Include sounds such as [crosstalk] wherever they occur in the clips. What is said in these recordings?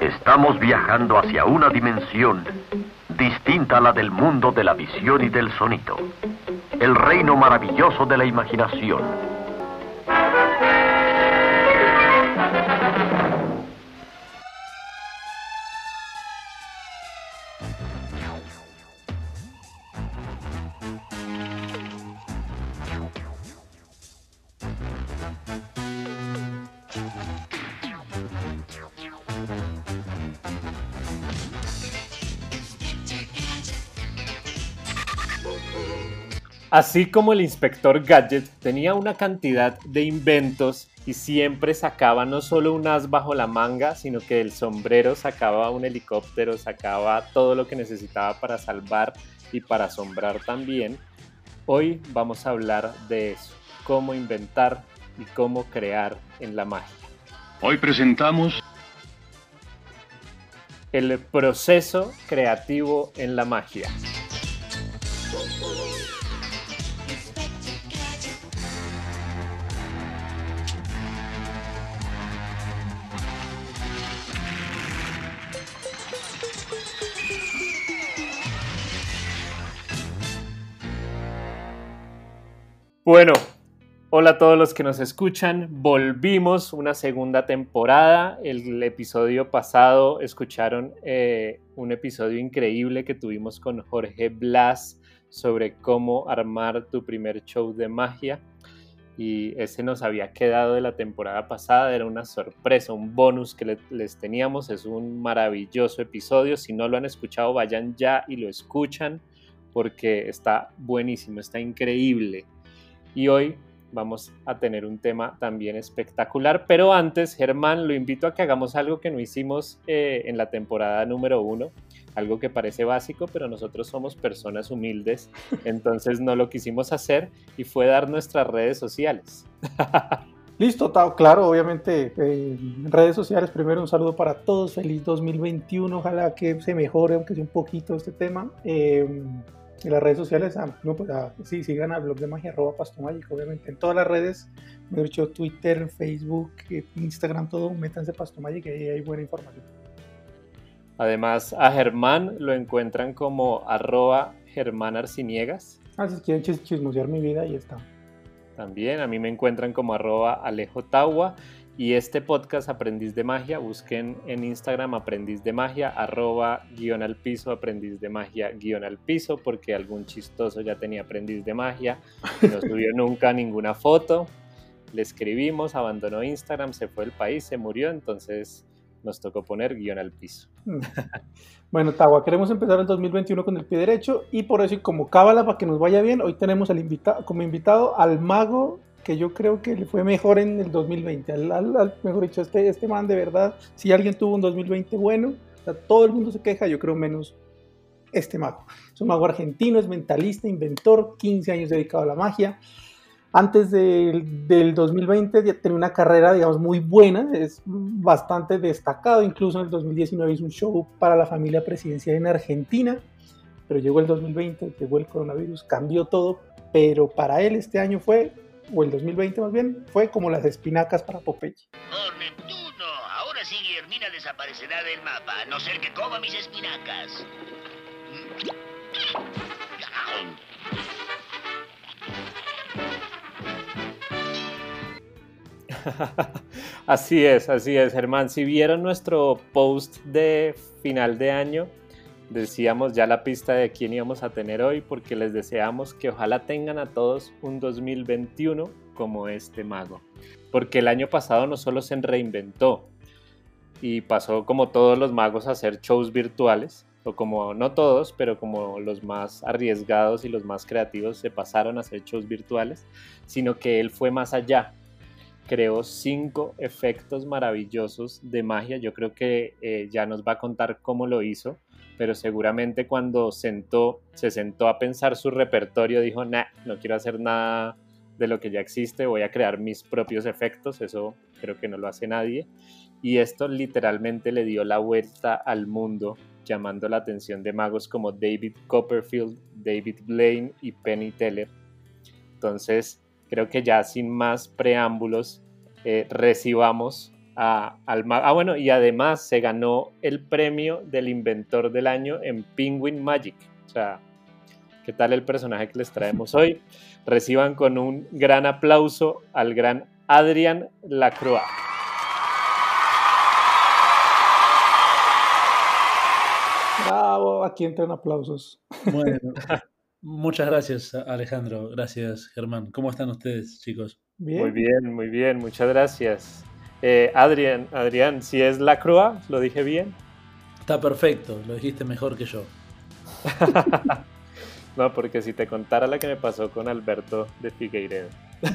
Estamos viajando hacia una dimensión distinta a la del mundo de la visión y del sonido. El reino maravilloso de la imaginación Así como el inspector Gadget tenía una cantidad de inventos y siempre sacaba no solo un as bajo la manga, sino que del sombrero sacaba un helicóptero, sacaba todo lo que necesitaba para salvar y para asombrar también, hoy vamos a hablar de eso, cómo inventar y cómo crear en la magia. Hoy presentamos el proceso creativo en la magia. Bueno, hola a todos los que nos escuchan. Volvimos una segunda temporada. El, episodio pasado escucharon eh, un episodio increíble que tuvimos con Jorge Blas sobre cómo armar tu primer show de magia. Y ese nos había quedado de la temporada pasada. Era una sorpresa, un bonus que les teníamos. Es un maravilloso episodio. Si no lo han escuchado, vayan ya y lo escuchan porque está buenísimo, está increíble y hoy vamos a tener un tema también espectacular. Pero antes, Germán, lo invito a que hagamos algo que no hicimos eh, en la temporada número uno, algo que parece básico, pero nosotros somos personas humildes, [laughs] entonces no lo quisimos hacer y fue dar nuestras redes sociales. [laughs] Listo, Tao, claro, obviamente eh, redes sociales, primero un saludo para todos, feliz 2021, ojalá que se mejore, aunque sea un poquito este tema. Eh, en las redes sociales, ah, no, pues, ah, sí, sigan al blog de magia, arroba pastomagic, obviamente. En todas las redes, me he dicho Twitter, Facebook, eh, Instagram, todo, métanse Pastomagic, ahí hay buena información. Además, a Germán lo encuentran como arroba Germán Arciniegas. Ah, si quieren chismosear mi vida, ahí está. También, a mí me encuentran como arroba Alejo Tawa y este podcast Aprendiz de Magia, busquen en Instagram Aprendiz de Magia, arroba guion al piso, aprendiz de magia guion al piso, porque algún chistoso ya tenía aprendiz de magia, no subió [laughs] nunca ninguna foto. Le escribimos, abandonó Instagram, se fue del país, se murió, entonces nos tocó poner guion al piso. Mm. Bueno, Tawa, queremos empezar el 2021 con el pie derecho y por eso, y como cábala para que nos vaya bien, hoy tenemos al como invitado al mago que yo creo que le fue mejor en el 2020. Al, mejor dicho, este, este man de verdad, si alguien tuvo un 2020 bueno, todo el mundo se queja, yo creo menos este mago. Es un mago argentino, es mentalista, inventor, 15 años dedicado a la magia. Antes del, del 2020 tenía una carrera, digamos, muy buena, es bastante destacado. Incluso en el 2019 hizo un show para la familia presidencial en Argentina, pero llegó el 2020, llegó el coronavirus, cambió todo. Pero para él este año fue o el 2020 más bien, fue como las espinacas para Popeye. ¡Oh, Neptuno! Ahora sí Guillermina desaparecerá del mapa, a no ser que coma mis espinacas. [laughs] así es, así es, Germán. Si vieron nuestro post de final de año, decíamos ya la pista de quién íbamos a tener hoy porque les deseamos que ojalá tengan a todos un 2021 como este mago. Porque el año pasado no solo se reinventó y pasó como todos los magos a hacer shows virtuales, o como no todos, pero como los más arriesgados y los más creativos se pasaron a hacer shows virtuales, sino que él fue más allá. Creó cinco efectos maravillosos de magia. Yo creo que eh, ya nos va a contar cómo lo hizo pero seguramente cuando sentó, se sentó a pensar su repertorio, dijo, nah, no quiero hacer nada de lo que ya existe, voy a crear mis propios efectos, eso creo que no lo hace nadie. Y esto literalmente le dio la vuelta al mundo, llamando la atención de magos como David Copperfield, David Blaine y Penny Teller. Entonces, creo que ya sin más preámbulos, eh, recibamos a, al mago. Ah, bueno, y además se ganó el premio del inventor del año en Penguin Magic. O sea, ¿qué tal el personaje que les traemos hoy? [laughs] Reciban con un gran aplauso al gran Adrian Lacroix. Bravo, aquí entran aplausos. Bueno, [laughs] muchas gracias Alejandro, gracias Germán. ¿Cómo están ustedes, chicos? Bien. Muy bien, muy bien, muchas gracias. Eh, Adrián, Adrián, si es Lacroix, ¿lo dije bien? Está perfecto, lo dijiste mejor que yo. [laughs] no, porque si te contara la que me pasó con Alberto de Figueiredo. [laughs]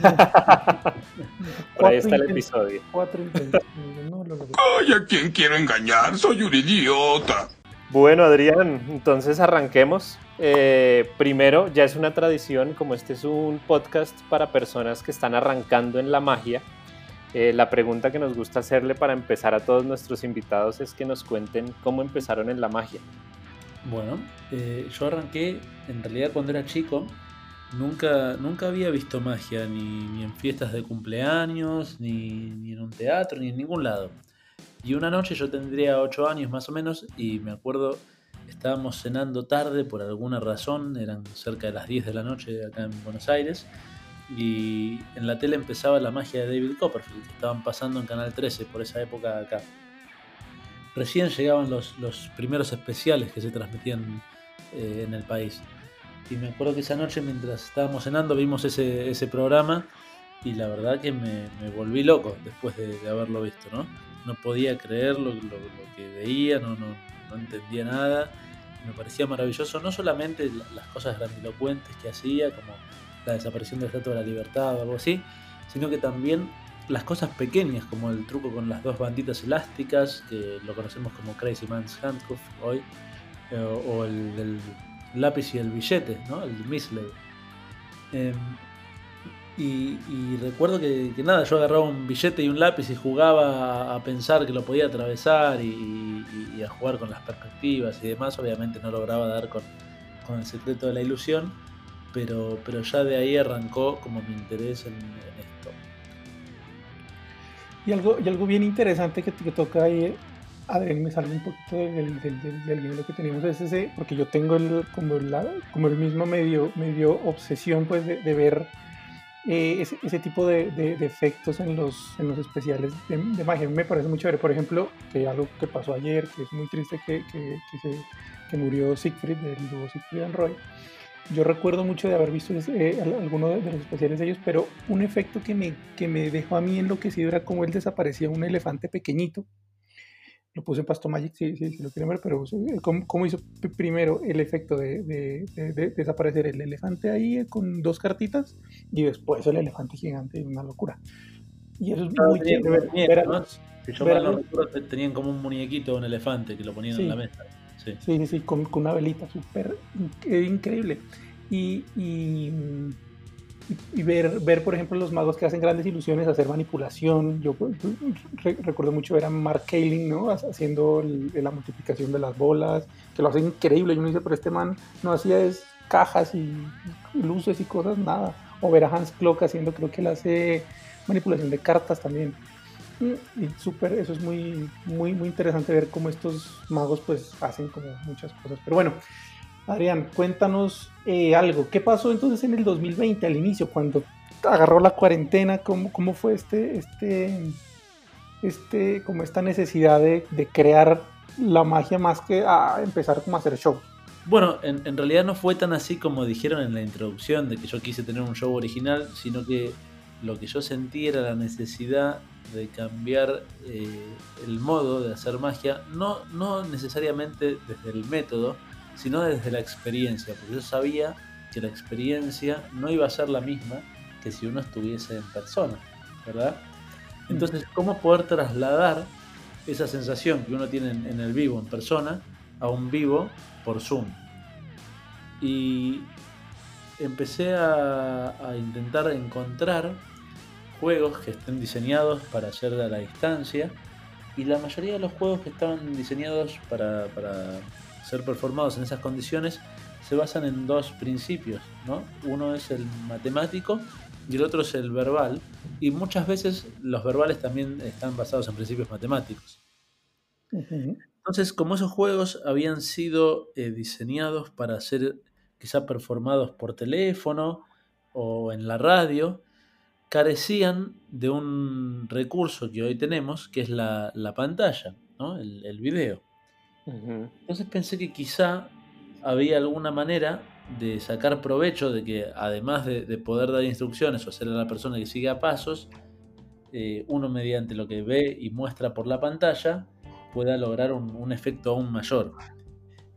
Por ahí está el episodio. [laughs] Ay, ¿a quién quiero engañar? Soy un idiota. Bueno, Adrián, entonces arranquemos. Eh, primero, ya es una tradición, como este es un podcast para personas que están arrancando en la magia, eh, la pregunta que nos gusta hacerle para empezar a todos nuestros invitados es que nos cuenten cómo empezaron en la magia. Bueno, eh, yo arranqué en realidad cuando era chico. Nunca, nunca había visto magia, ni, en fiestas de cumpleaños, ni, ni, en un teatro, ni en ningún lado. Y una noche yo tendría 8 años más o menos y me acuerdo, estábamos cenando tarde por alguna razón, eran cerca de las 10 de la noche acá en Buenos Aires, y en la tele empezaba la magia de David Copperfield, estaban pasando en Canal 13 por esa época acá. Recién llegaban los, los primeros especiales que se transmitían eh, en el país. Y me acuerdo que esa noche mientras estábamos cenando vimos ese, ese programa y la verdad que me, me volví loco después de, haberlo visto, ¿no? No podía creer lo, lo, que veía, no, no, no entendía nada. Me parecía maravilloso, no solamente las cosas grandilocuentes que hacía, como la desaparición del Estatua de la Libertad o algo así, sino que también las cosas pequeñas, como el truco con las dos banditas elásticas, que lo conocemos como Crazy Man's Handcuff hoy, eh, o el, lápiz y el billete, ¿no? el misley. Em, y, recuerdo que, nada, yo agarraba un billete y un lápiz y jugaba a, pensar que lo podía atravesar y, a jugar con las perspectivas y demás. Obviamente no lograba dar con, con el secreto de la ilusión pero, pero ya de ahí arrancó como mi interés en, esto. Y algo, y algo bien interesante que, toca ahí, Adrián, me sale un poquito del, del, del, lo que teníamos es ese, porque yo tengo el, como, la, como el mismo medio, medio obsesión pues de, de ver eh, ese, ese, tipo de, de, efectos en los, en los especiales de, magia. Me parece muy chévere. Por ejemplo, que algo que pasó ayer, que es muy triste que, que, que, se, que murió Siegfried, del dúo Siegfried and Roy. Yo recuerdo mucho de haber visto eh, alguno de, los especiales de ellos, pero un efecto que me, que me dejó a mí enloquecido era como él desaparecía un elefante pequeñito. Lo puse en Pasto Magic, si, lo quieren ver, pero eh, ¿cómo, hizo primero el efecto de, de, desaparecer el elefante ahí con dos cartitas y después el elefante gigante? Una locura. Y eso es muy chévere. Si yo ver, no tenían como un muñequito, un elefante que lo ponían en la mesa. Sí, sí, sí, con, una velita súper increíble. Y, y, ver, ver, por ejemplo, los magos que hacen grandes ilusiones, hacer manipulación. Yo recuerdo mucho ver a Mark Kaling, ¿no? Haciendo la multiplicación de las bolas, que lo hace increíble. Yo me dice, pero este man no hacía es cajas y luces y cosas, nada. O ver a Hans Klock haciendo, creo que él hace manipulación de cartas también y súper, eso es muy, muy, muy interesante ver cómo estos magos pues hacen como muchas cosas. Pero bueno, Adrián, cuéntanos eh, algo. ¿Qué pasó entonces en el 2020 al inicio, cuando agarró la cuarentena? ¿Cómo, cómo fue este, este, este, como esta necesidad de, de crear la magia más que a empezar como a hacer show? Bueno, en, en, realidad no fue tan así como dijeron en la introducción de que yo quise tener un show original, sino que lo que yo sentí era la necesidad de cambiar eh, el modo de hacer magia, no, no necesariamente desde el método, sino desde la experiencia, porque yo sabía que la experiencia no iba a ser la misma que si uno estuviese en persona, ¿verdad? Entonces, ¿cómo poder trasladar esa sensación que uno tiene en, el vivo, en persona, a un vivo por Zoom? Y empecé a, a intentar encontrar juegos que estén diseñados para hacer a la distancia y la mayoría de los juegos que estaban diseñados para, ser performados en esas condiciones se basan en dos principios, ¿no? Uno es el matemático y el otro es el verbal. Y muchas veces los verbales también están basados en principios matemáticos. Entonces, como esos juegos habían sido eh, diseñados para ser quizá performados por teléfono o en la radio, carecían de un recurso que hoy tenemos, que es la, pantalla, ¿no? el, el video. Entonces pensé que quizá había alguna manera de sacar provecho de que además de, poder dar instrucciones o hacer a la persona que siga pasos, eh, uno mediante lo que ve y muestra por la pantalla pueda lograr un, efecto aún mayor.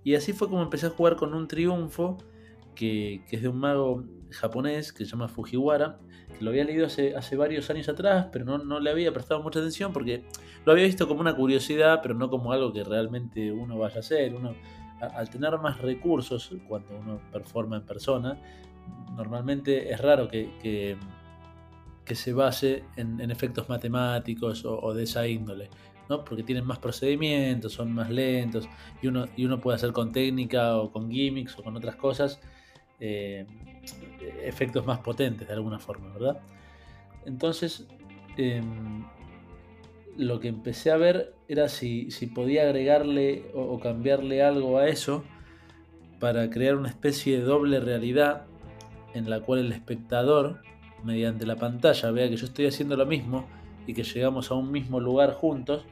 Y así fue como empecé a jugar con un triunfo que, es de un mago japonés que se llama Fujiwara, que lo había leído hace, varios años atrás, pero no, le había prestado mucha atención porque lo había visto como una curiosidad, pero no como algo que realmente uno vaya a hacer. Al tener más recursos cuando uno performa en persona, normalmente es raro que, se base en, efectos matemáticos o, de esa índole. ¿no? porque tienen más procedimientos, son más lentos y uno, y uno puede hacer con técnica o con gimmicks o con otras cosas eh, efectos más potentes de alguna forma, ¿verdad? Entonces, em, lo que empecé a ver era si, podía agregarle o, cambiarle algo a eso para crear una especie de doble realidad en la cual el espectador, mediante la pantalla, vea que yo estoy haciendo lo mismo y que llegamos a un mismo lugar juntos,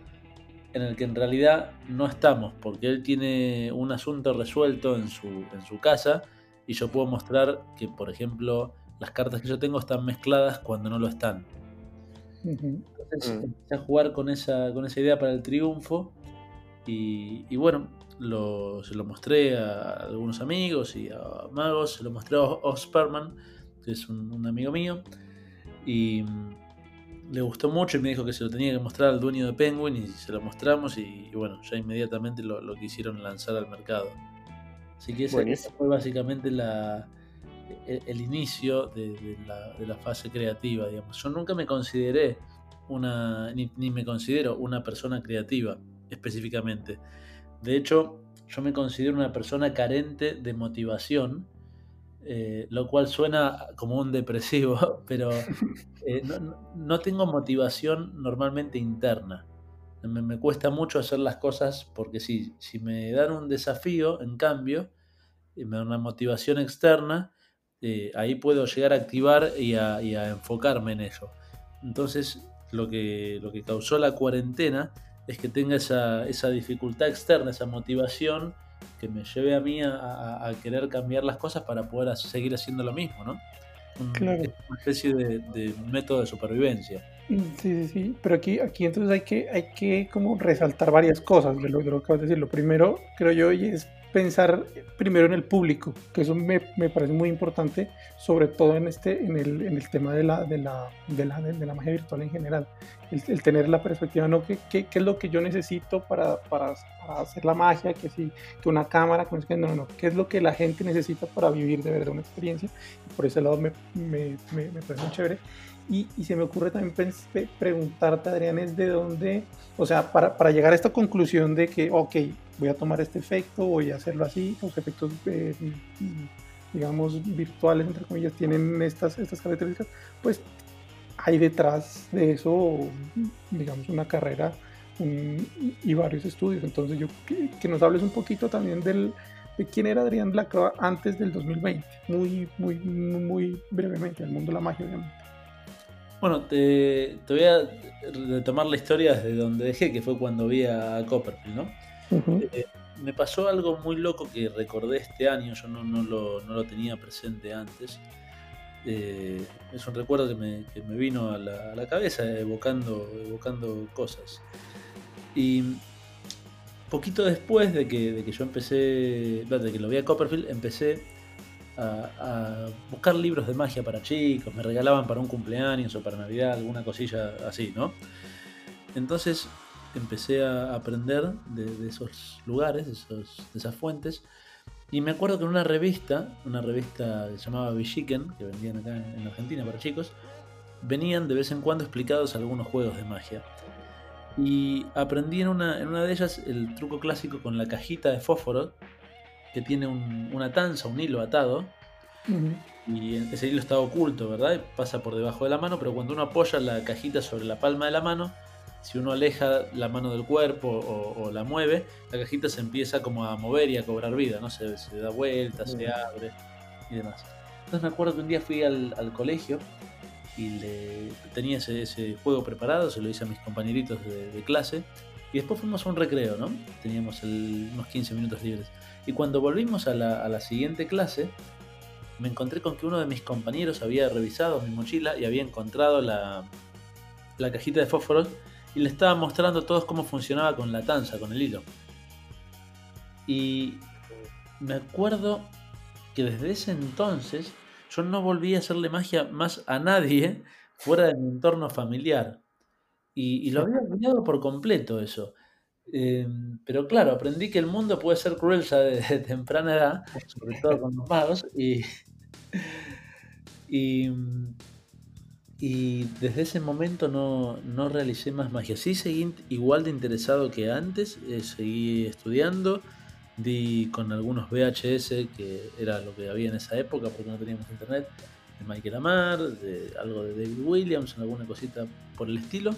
en el que en realidad no estamos, porque él tiene un asunto resuelto en su, en su casa y yo puedo mostrar que, por ejemplo, las cartas que yo tengo están mezcladas cuando no lo están. Entonces mm. empecé a jugar con esa, con esa idea para el triunfo y, bueno, se lo mostré a algunos amigos y a magos, se lo mostré a Osperman, que es un, amigo mío, y le gustó mucho y me dijo que se lo tenía que mostrar al dueño de Penguin y se lo mostramos y, bueno, ya inmediatamente lo, quisieron lanzar al mercado. Así que esa, fue básicamente la, e, el, inicio de, la, fase creativa, digamos. Yo nunca me consideré una, ni, me considero una persona creativa específicamente. De hecho, yo me considero una persona carente de motivación, eh, lo cual suena como un depresivo, [laughs] pero eh, no, tengo motivación normalmente interna. Me, cuesta mucho hacer las cosas porque si, si me dan un desafío, en cambio, y me dan una motivación externa, eh, ahí puedo llegar a activar y a, enfocarme en eso. Entonces, lo que, lo que causó la cuarentena es que tenga esa, dificultad externa, esa motivación que me lleve a mí a, querer cambiar las cosas para poder seguir haciendo lo mismo, ¿no? Una especie de, método de supervivencia. Mm, sí, sí, sí, pero aquí, aquí entonces hay que, hay que como resaltar varias cosas de lo, de lo que acabas de decir. Lo primero, creo yo, y es pensar primero en el público, que eso me, me, parece muy importante, sobre todo en, este, en, el, en el tema de la, de, la, de, la, de la magia virtual en general. El, tener la perspectiva, ¿no? ¿Qué, ¿Qué, qué, es lo que yo necesito para, para, para hacer la magia? Que, si, que una cámara, que no, no, ¿qué es lo que la gente necesita para vivir de verdad una experiencia? Y por ese lado me, me, me, me parece muy chévere. Y, y, se me ocurre también preguntarte, Adrián, es de dónde, o sea, para, llegar a esta conclusión de que, ok, voy a tomar este efecto, voy a hacerlo así, los efectos, eh, digamos, virtuales, entre comillas, tienen estas, estas características, pues hay detrás de eso, digamos, una carrera y varios estudios. Entonces, yo que, nos hables un poquito también del, de quién era Adrián Blackroa antes del 2020, muy, muy, muy brevemente, el mundo de la magia, obviamente. Bueno, te, te, voy a retomar la historia desde donde dejé, que fue cuando vi a Copperfield, ¿no? Eh, me pasó algo muy loco que recordé este año, yo no, no, lo, tenía presente antes. Eh, es un recuerdo que me, vino a la, cabeza evocando, evocando cosas. Y poquito después de que, de que yo empecé, de que lo vi a Copperfield, empecé a, buscar libros de magia para chicos, me regalaban para un cumpleaños o para Navidad, alguna cosilla así, ¿no? Entonces empecé a aprender de, esos lugares, de, esas fuentes, y me acuerdo que en una revista, una revista que se llamaba Villiquen, que vendían acá en, Argentina para chicos, venían de vez en cuando explicados algunos juegos de magia. Y aprendí en una, en una de ellas el truco clásico con la cajita de fósforo, que tiene una tanza, un hilo atado, y ese hilo está oculto, ¿verdad? Pasa por debajo de la mano, pero cuando uno apoya la cajita sobre la palma de la mano, si uno aleja la mano del cuerpo o, la mueve, la cajita se empieza como a mover y a cobrar vida, ¿no? Se, se da vuelta, se abre y demás. Entonces me acuerdo que un día fui al, colegio y le, tenía ese, juego preparado, se lo hice a mis compañeritos de, clase y después fuimos a un recreo, ¿no? Teníamos unos 15 minutos libres. Y cuando volvimos a la, a la siguiente clase, me encontré con que uno de mis compañeros había revisado mi mochila y había encontrado la, la cajita de fósforos y le estaba mostrando a todos cómo funcionaba con la tanza, con el hilo. Y me acuerdo que desde ese entonces yo no volví a hacerle magia más a nadie fuera de mi entorno familiar. Y, lo había olvidado por completo eso. Eh, pero claro, aprendí que el mundo puede ser cruel ya [laughs] de, temprana edad, sobre todo con los magos, y, y y desde ese momento no, no, realicé más magia. Sí seguí igual de interesado que antes, eh, seguí estudiando, di con algunos VHS, que era lo que había en esa época porque no teníamos internet, de Michael Amar, de algo de David Williams, alguna cosita por el estilo,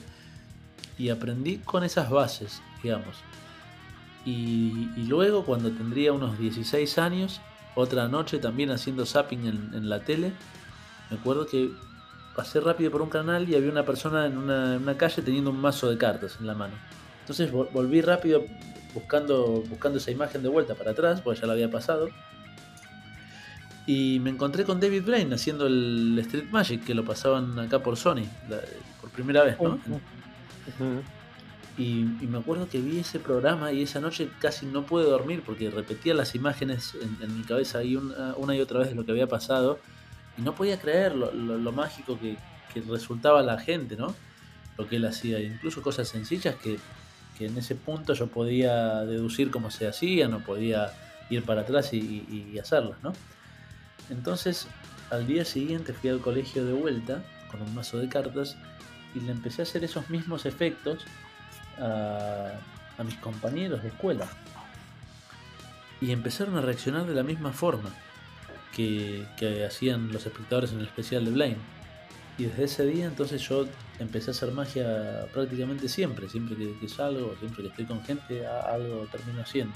y aprendí con esas bases, digamos. Y, luego cuando tendría unos 16 años, otra noche también haciendo zapping en, en la tele, me acuerdo que pasé rápido por un canal y había una persona en una, calle teniendo un mazo de cartas en la mano. Entonces volví rápido buscando, buscando esa imagen de vuelta para atrás, porque ya la había pasado. Y me encontré con David Blaine haciendo el Street Magic, que lo pasaban acá por Sony, por primera vez, ¿no? Y, me acuerdo que vi ese programa y esa noche casi no pude dormir porque repetía las imágenes en, mi cabeza y una, una, y otra vez de lo que había pasado y no podía creer lo, mágico que, resultaba la gente, ¿no? Lo que él hacía, incluso cosas sencillas que, en ese punto yo podía deducir cómo se hacía, no podía ir para atrás y, hacerlas, ¿no? Entonces, al día siguiente fui al colegio de vuelta con un mazo de cartas y le empecé a hacer esos mismos efectos a, mis compañeros de escuela. Y empezaron a reaccionar de la misma forma que, hacían los espectadores en el especial de Blaine. Y desde ese día entonces yo empecé a hacer magia prácticamente siempre, siempre que, salgo, siempre que estoy con gente, algo termino haciendo.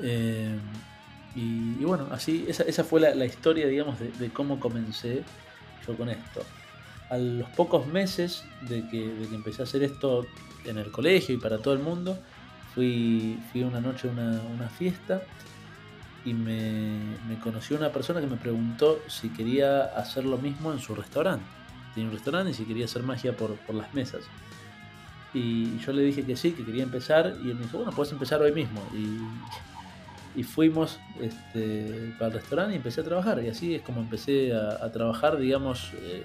Eh, y, bueno, así, esa, fue la, historia, digamos, de, cómo comencé yo con esto. A los pocos meses de que, empecé a hacer esto en el colegio y para todo el mundo, fui, fui una noche a una, una fiesta y me, conoció una persona que me preguntó si quería hacer lo mismo en su restaurante. Tiene un restaurante y si quería hacer magia por, las mesas. Y yo le dije que sí, que quería empezar y él me dijo, bueno, puedes empezar hoy mismo. Y, fuimos este, para el restaurante y empecé a trabajar. Y así es como empecé a, trabajar, digamos, eh,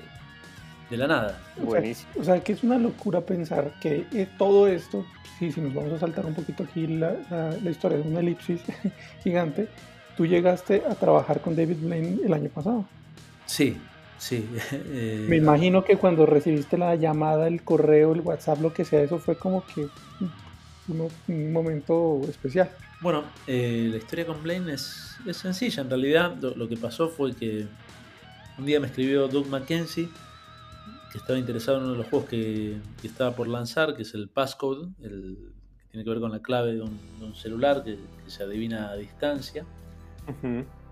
de la nada. Buenísimo. O sea, que es una locura pensar que eh, todo esto, sí, si nos vamos a saltar un poquito aquí la, la historia de una elipsis [laughs] gigante, tú llegaste a trabajar con David Blaine el año pasado. Sí, sí. [laughs] Eh, Me imagino que cuando recibiste la llamada, el correo, el WhatsApp, lo que sea, eso fue como que un, momento especial. Bueno, eh, la historia con Blaine es, sencilla. En realidad, lo, que pasó fue que un día me escribió Doug Mackenzie que estaba interesado en uno de los juegos que, estaba por lanzar, que es el Passcode, el, que tiene que ver con la clave de un, celular que, se adivina a distancia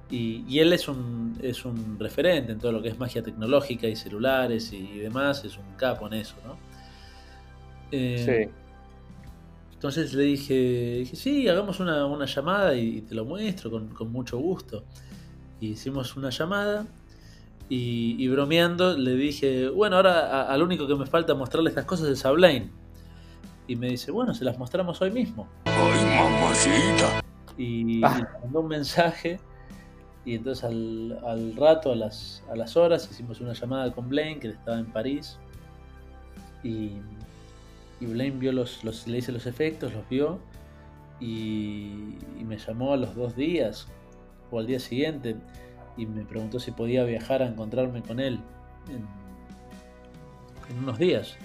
y, él es un, es un referente en todo lo que es magia tecnológica y celulares y, demás, es un capo en eso, ¿no? Eh, entonces le dije, dije, sí, hagamos una, llamada y, te lo muestro con, mucho gusto. hicimos una llamada y, bromeando le dije, bueno, ahora al único que me falta mostrarle estas cosas es a Blaine. Y me dice, bueno, se las mostramos hoy mismo. ¡Ay, mamacita! y, ah. [laughs] le mandó un mensaje y entonces al, rato, a las, a las horas, hicimos una llamada con Blaine, que estaba en París. Y, y Blaine vio los, los, le hice los efectos, los vio. Y, me llamó a los dos días, o al día siguiente, y me preguntó si podía viajar a encontrarme con él en unos días.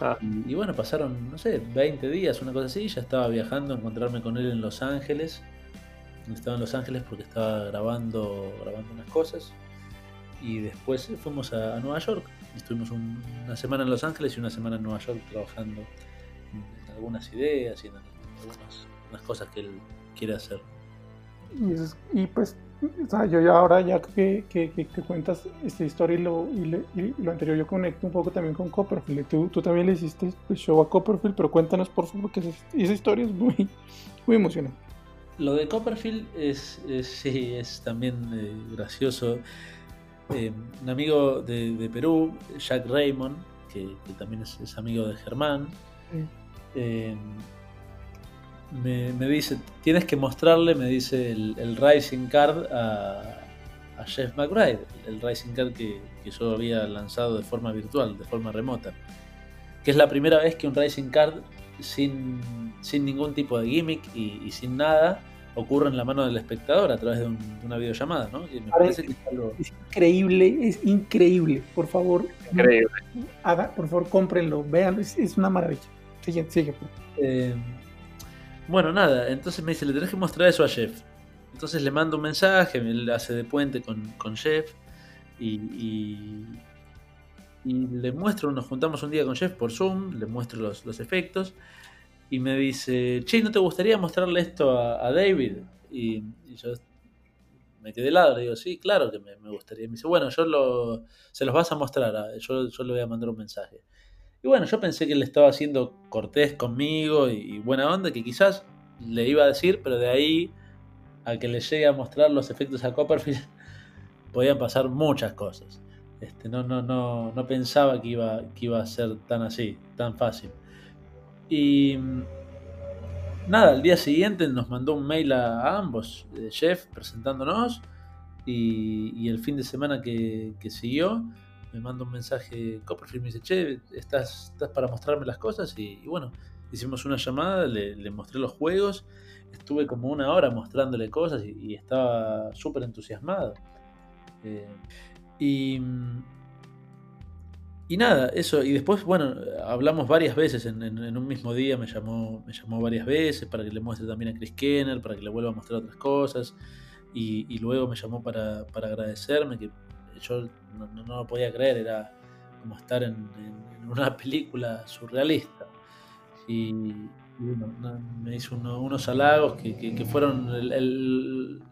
Ah. Y, bueno, pasaron, no sé, 20 días, una cosa así, ya estaba viajando a encontrarme con él en Los Ángeles. Estaba en Los Ángeles porque estaba grabando, grabando unas cosas. y después fuimos a, a Nueva York. Estuvimos un- una semana en Los Ángeles y una semana en Nueva York trabajando en algunas ideas y en algunas unas cosas que él quiere hacer. Y, y pues, o sea, yo ya ahora, ya que, que, que- que cuentas esta historia y lo, y, le- y lo anterior, yo conecto un poco también con Copperfield. Tú, tú también le hiciste el show a Copperfield, pero cuéntanos por favor, porque esa, esa historia es muy, muy emocionante. Lo de Copperfield es, es- sí, es también eh, gracioso. Eh, un amigo de, de Perú, Jack Raymond, que, también es, es amigo de Germán, Sí. eh, me, me dice, tienes que mostrarle, me dice, el, el Rising Card a, a Jeff McBride, el Rising Card que, que yo había lanzado de forma virtual, de forma remota. Que es la primera vez que un Rising Card sin, sin ningún tipo de gimmick y, y sin nada ocurre en la mano del espectador a través de, un- de una videollamada, ¿no? Que me Parece- parece que es algo- Es increíble, es increíble. Por favor, Increíble. haga, por favor, cómprenlo, vean, es, es una maravilla. Sigue, sigue. pues. Eh, bueno, nada, entonces me dice, le tenés que mostrar eso a Jeff. Entonces le mando un mensaje, él hace de puente con, con Jeff y, y, le muestro, nos juntamos un día con Jeff por Zoom, le muestro los, los efectos y me dice, che, ¿no te gustaría mostrarle esto a, David? Y, yo me quedé helado, le digo, sí, claro que me, me gustaría. Y me dice, bueno, yo lo, se los vas a mostrar, a- yo, yo le voy a mandar un mensaje. Y bueno, yo pensé que él estaba siendo cortés conmigo y, buena onda, que quizás le iba a decir, pero de ahí a que le llegue a mostrar los efectos a Copperfield [laughs] podían pasar muchas cosas. Este, no, no, no, no pensaba que iba, que iba a ser tan así, tan fácil. Y mm, nada, al día siguiente nos mandó un mail a, ambos, eh, Jeff, presentándonos. Y, y el fin de semana que siguió, me manda un mensaje Copperfield, me dice, che, ¿estás, estás para mostrarme las cosas? Y, bueno, hicimos una llamada, le, mostré los juegos, estuve como una hora mostrándole cosas y, estaba súper entusiasmado. Eh, y, y nada, eso, y después, bueno, hablamos varias veces en, un mismo día, me llamó, me llamó varias veces para que le muestre también a Chris Kenner, para que le vuelva a mostrar otras cosas, y, y luego me llamó para, para agradecerme, que yo no, no- lo podía creer, era como estar en, en- en una [laughs] película surrealista. Y, y bueno, no, me hizo uno- unos halagos que, que- que fueron el- el-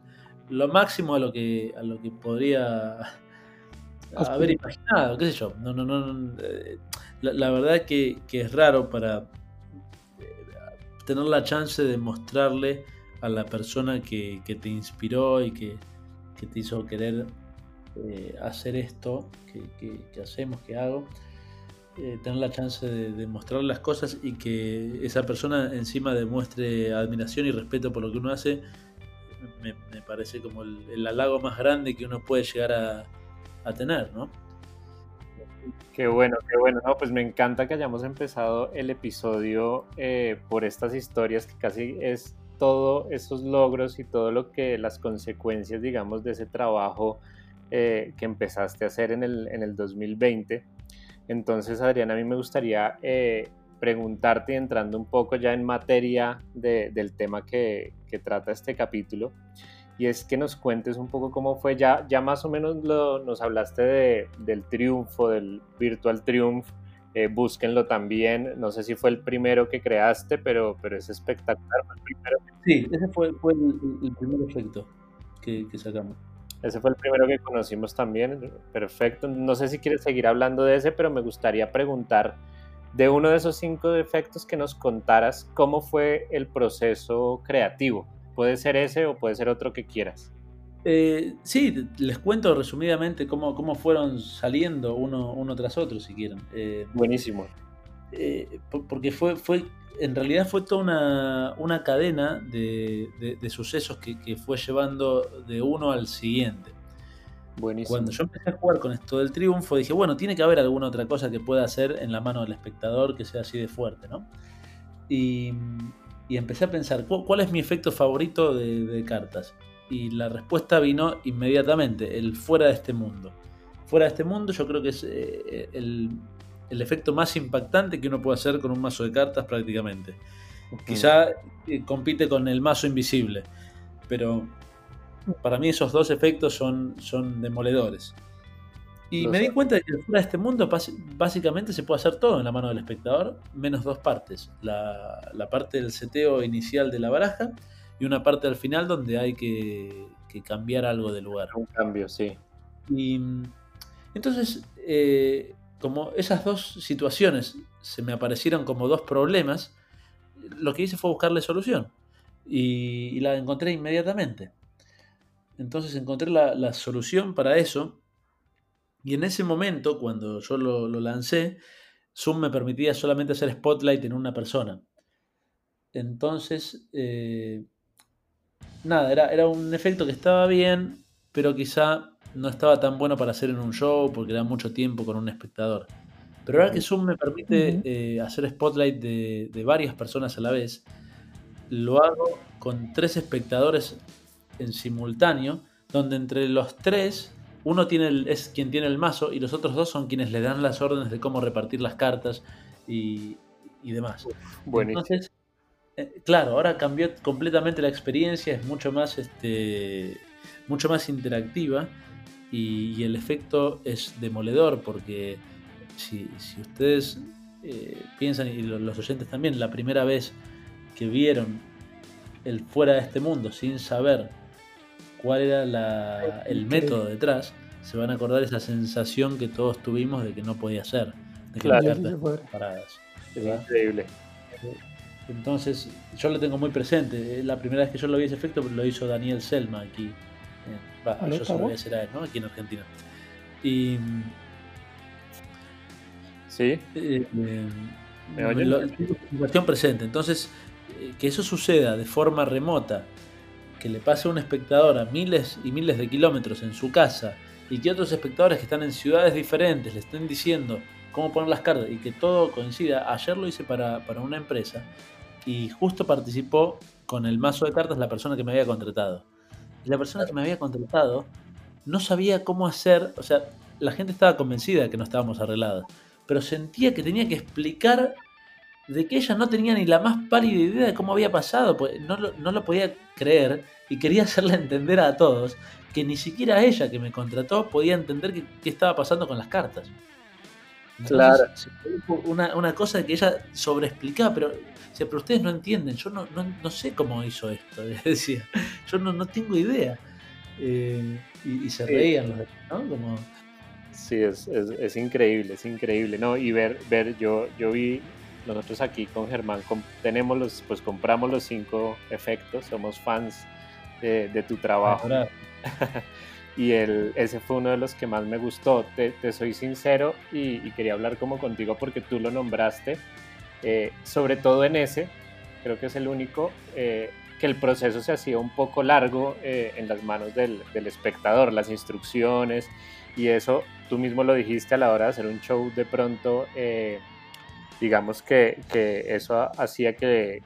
lo máximo a lo que, a lo que podría [laughs] haber imaginado, qué sé yo. No, no, no, no, eh, la, la verdad que, que es raro para eh, tener la chance de mostrarle a la persona que, que te inspiró y que, que te hizo querer eh, hacer esto que, que- que hacemos, que hago, eh, tener la chance de, de mostrarle las cosas y que esa persona encima demuestre admiración y respeto por lo que uno hace, me, me parece como el, el halago más grande que uno puede llegar a, a tener, ¿no? Qué bueno, qué bueno. No, pues me encanta que hayamos empezado el episodio eh, por estas historias que casi es todo esos logros y todo lo que las consecuencias, digamos, de ese trabajo eh, que empezaste a hacer en el, en el 2020. Entonces, Adriana, a mí me gustaría eh, preguntarte, entrando un poco ya en materia de- del tema que, que trata este capítulo, y es que nos cuentes un poco cómo fue, ya, ya más o menos lo- nos hablaste de- del triunfo, del Virtual Triumph, eh, búsquenlo también, no sé si fue el primero que creaste, pero, pero es espectacular, el primero Sí, ese fue, fue el, el primer efecto que, que sacamos. Ese fue el primero que conocimos también. Perfecto. No sé si quieres seguir hablando de ese, pero me gustaría preguntar de uno de esos cinco defectos que nos contaras cómo fue el proceso creativo. Puede ser ese o puede ser otro que quieras. Eh, sí, les cuento resumidamente cómo, cómo fueron saliendo uno, uno tras otro, si quieren. Eh, Buenísimo. Eh, por- porque fue, fue, en realidad fue toda una, una cadena de, de- de sucesos que, que fue llevando de uno al siguiente. Buenísimo. Cuando yo empecé a jugar con esto del triunfo, dije, bueno, tiene que haber alguna otra cosa que pueda hacer en la mano del espectador que sea así de fuerte, ¿no? Y, y empecé a pensar, ¿cu- ¿cuál es mi efecto favorito de, de cartas? Y la respuesta vino inmediatamente, el fuera de este mundo. Fuera de este mundo yo creo que es eh, el, el efecto más impactante que uno puede hacer con un mazo de cartas prácticamente. Quizá eh, compite con el mazo invisible, pero para mí esos dos efectos son, son demoledores. Y me di cuenta de que fuera de este mundo básicamente se puede hacer todo en la mano del espectador, menos dos partes. La, la parte del seteo inicial de la baraja y una parte al final donde hay que, que cambiar algo de lugar. Un cambio, sí. Y mm, entonces, eh, como esas dos situaciones se me aparecieron como dos problemas, lo que hice fue buscarle solución. Y, la encontré inmediatamente. Entonces encontré la, solución para eso. Y en ese momento, cuando yo lo, lo lancé, Zoom me permitía solamente hacer spotlight en una persona. Entonces, eh, nada, era, era un efecto que estaba bien, pero quizá no estaba tan bueno para hacer en un show porque era mucho tiempo con un espectador. Pero ahora que Zoom me permite eh, hacer spotlight de, de varias personas a la vez, lo hago con tres espectadores en simultáneo, donde entre los tres, uno tiene el- es quien tiene el mazo y los otros dos son quienes le dan las órdenes de cómo repartir las cartas y, y demás. Buenísimo. Entonces, eh, claro, ahora cambió completamente la experiencia, es mucho más, este, mucho más interactiva y, y el efecto es demoledor porque si, si ustedes eh, piensan, y lo- los oyentes también, la primera vez que vieron el fuera de este mundo sin saber cuál era la- el método detrás, se van a acordar esa sensación que todos tuvimos de que no podía ser, de que Claro. estaban paradas. Es ¿verdad? increíble. Entonces, yo lo tengo muy presente. Eh, La primera vez que yo lo vi ese efecto lo hizo Daniel Selma aquí. Eh, va, ¿Aló, yo se lo voy a hacer a él, ¿no? Aquí en Argentina. Y Sí, eh, ¿Me oyen? lo- situación presente. Entonces, eh, que eso suceda de forma remota, que le pase a un espectador a miles y miles de kilómetros en su casa y que otros espectadores que están en ciudades diferentes le estén diciendo cómo poner las cartas y que todo coincida. Ayer lo hice para, para una empresa y justo participó con el mazo de cartas la persona que me había contratado. La persona que me había contratado no sabía cómo hacer, o sea, la gente estaba convencida de que no estábamos arreglados, pero sentía que tenía que explicar de que ella no tenía ni la más pálida idea de cómo había pasado, pues no lo, no lo podía creer y quería [laughs] hacerle entender a todos que ni siquiera ella que me contrató podía entender qué estaba pasando con las cartas. Entonces, Claro. Una, una cosa que ella sobreexplicaba, pero, o sea, pero ustedes no entienden, yo no, no, no sé cómo hizo esto, [laughs] decía, yo no, no tengo idea. Eh, y, y se reían los ¿no? Como, Sí, es, es, es increíble, es increíble, ¿no? Y ver, ver, yo, yo vi, nosotros aquí con Germán tenemos los, pues compramos los cinco efectos, somos fans de, de tu trabajo. [laughs] y ese fue uno de los que más me gustó. Te, te soy sincero y, y quería hablar como contigo porque tú lo nombraste, eh, sobre todo en ese, creo que es el único, eh, que el proceso se hacía un poco largo eh, en las manos del, del espectador, las instrucciones y eso, tú mismo lo dijiste a la hora de hacer un show, de pronto, eh, digamos que, que eso hacía que,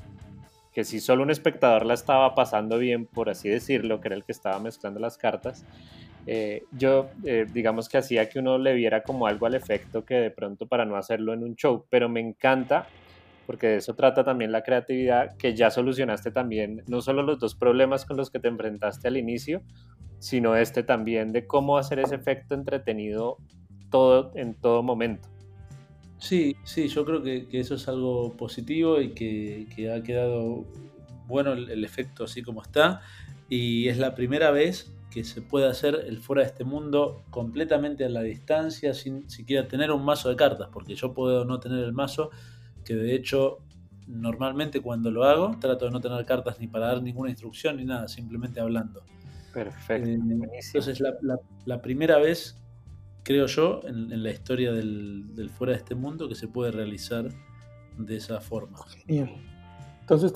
que si solo un espectador la estaba pasando bien, por así decirlo, que era el que estaba mezclando las cartas, eh, yo eh, digamos que hacía que uno le viera como algo al efecto que de pronto para no hacerlo en un show, pero me encanta porque de eso trata también la creatividad, que ya solucionaste también no solo los dos problemas con los que te enfrentaste al inicio, sino este también de cómo hacer ese efecto entretenido todo en todo momento. Sí, sí, yo creo que, que eso es algo positivo y que, que ha quedado bueno el, el efecto así como está. Y es la primera vez que se puede hacer el fuera de este mundo completamente a la distancia, sin siquiera tener un mazo de cartas, porque yo puedo no tener el mazo, que de hecho normalmente cuando lo hago trato de no tener cartas ni para dar ninguna instrucción ni nada, simplemente hablando. Perfecto. Eh, entonces la, la- la primera vez, creo yo, en, en la historia del, del fuera de este mundo que se puede realizar de esa forma. Genial. Entonces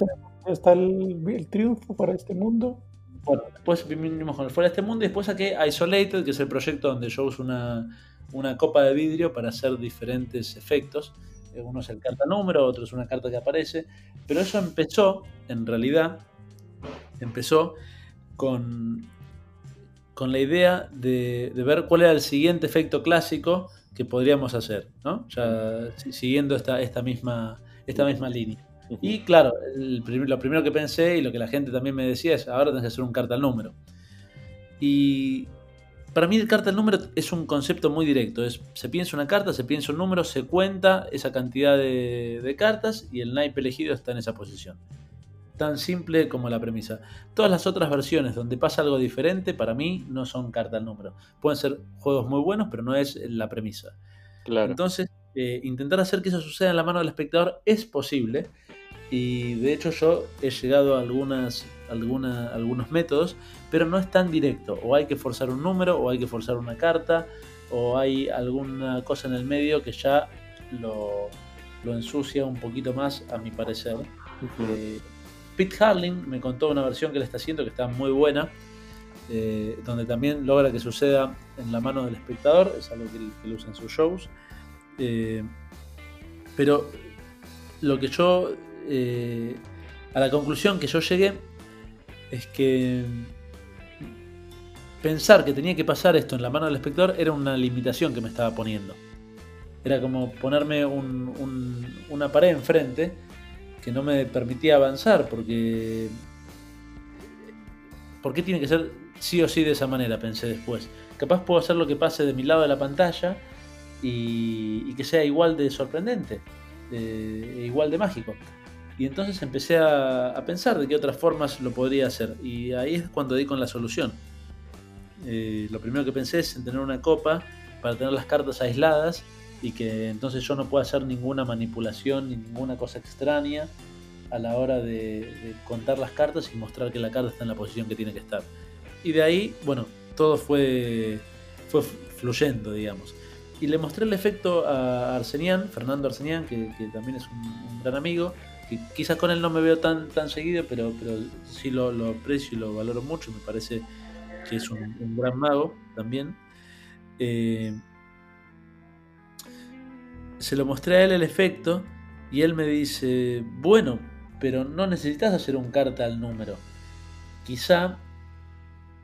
está el, el triunfo para este mundo. Bueno, después vinimos con el fuera de este mundo y después saqué Isolated, que es el proyecto donde yo uso una, una copa de vidrio para hacer diferentes efectos. Eh, Uno es el carta número, otro es una carta que aparece. Pero eso empezó, en realidad, empezó con, con la idea de, de ver cuál era el siguiente efecto clásico que podríamos hacer, ¿no? Ya siguiendo esta, esta, misma, esta misma línea. Y claro, el lo primero que pensé y lo que la gente también me decía es, ahora tenés que hacer un carta al número. Y para mí el carta al número es un concepto muy directo. Es, se piensa una carta, se piensa un número, se cuenta esa cantidad de, de cartas y el naipe elegido está en esa posición. Tan simple como la premisa. Todas las otras versiones donde pasa algo diferente, para mí no son carta al número. Pueden ser juegos muy buenos, pero no es la premisa. Claro. Entonces, eh, intentar hacer que eso suceda en la mano del espectador es posible. Y de hecho yo he llegado a algunas, alguna- algunos métodos, pero no es tan directo. O hay que forzar un número, o hay que forzar una carta, o hay alguna cosa en el medio que ya lo, lo ensucia un poquito más, a mi parecer. Eh, Pete Harling me contó una versión que le está haciendo que está muy buena, eh, donde también logra que suceda en la mano del espectador, es algo que, que usa en sus shows. Eh, pero lo que yo, eh, a la conclusión que yo llegué, es que pensar que tenía que pasar esto en la mano del espectador era una limitación que me estaba poniendo. Era como ponerme un- una pared enfrente que no me permitía avanzar, porque... ¿Por qué tiene que ser sí o sí de esa manera? Pensé después. Capaz puedo hacer lo que pase de mi lado de la pantalla y, que sea igual de sorprendente, eh, igual de mágico. Y entonces empecé a, a pensar de qué otras formas lo podría hacer. Y ahí es cuando di con la solución. Eh, lo primero que pensé es en tener una copa para tener las cartas aisladas y que entonces yo no pueda hacer ninguna manipulación ni ninguna cosa extraña a la hora de, de contar las cartas y mostrar que la carta está en la posición que tiene que estar. Y de ahí, bueno, todo fue, fue fluyendo, digamos. Y le mostré el efecto a Arsenian, Fernando Arsenian, que, que también es un, un gran amigo, que quizás con él no me veo tan, tan seguido, pero, pero sí lo, lo aprecio y lo valoro mucho, me parece que es un, un gran mago también. Eh, se lo mostré a él el efecto y él me dice, bueno, pero no necesitas hacer un carta al número. Quizá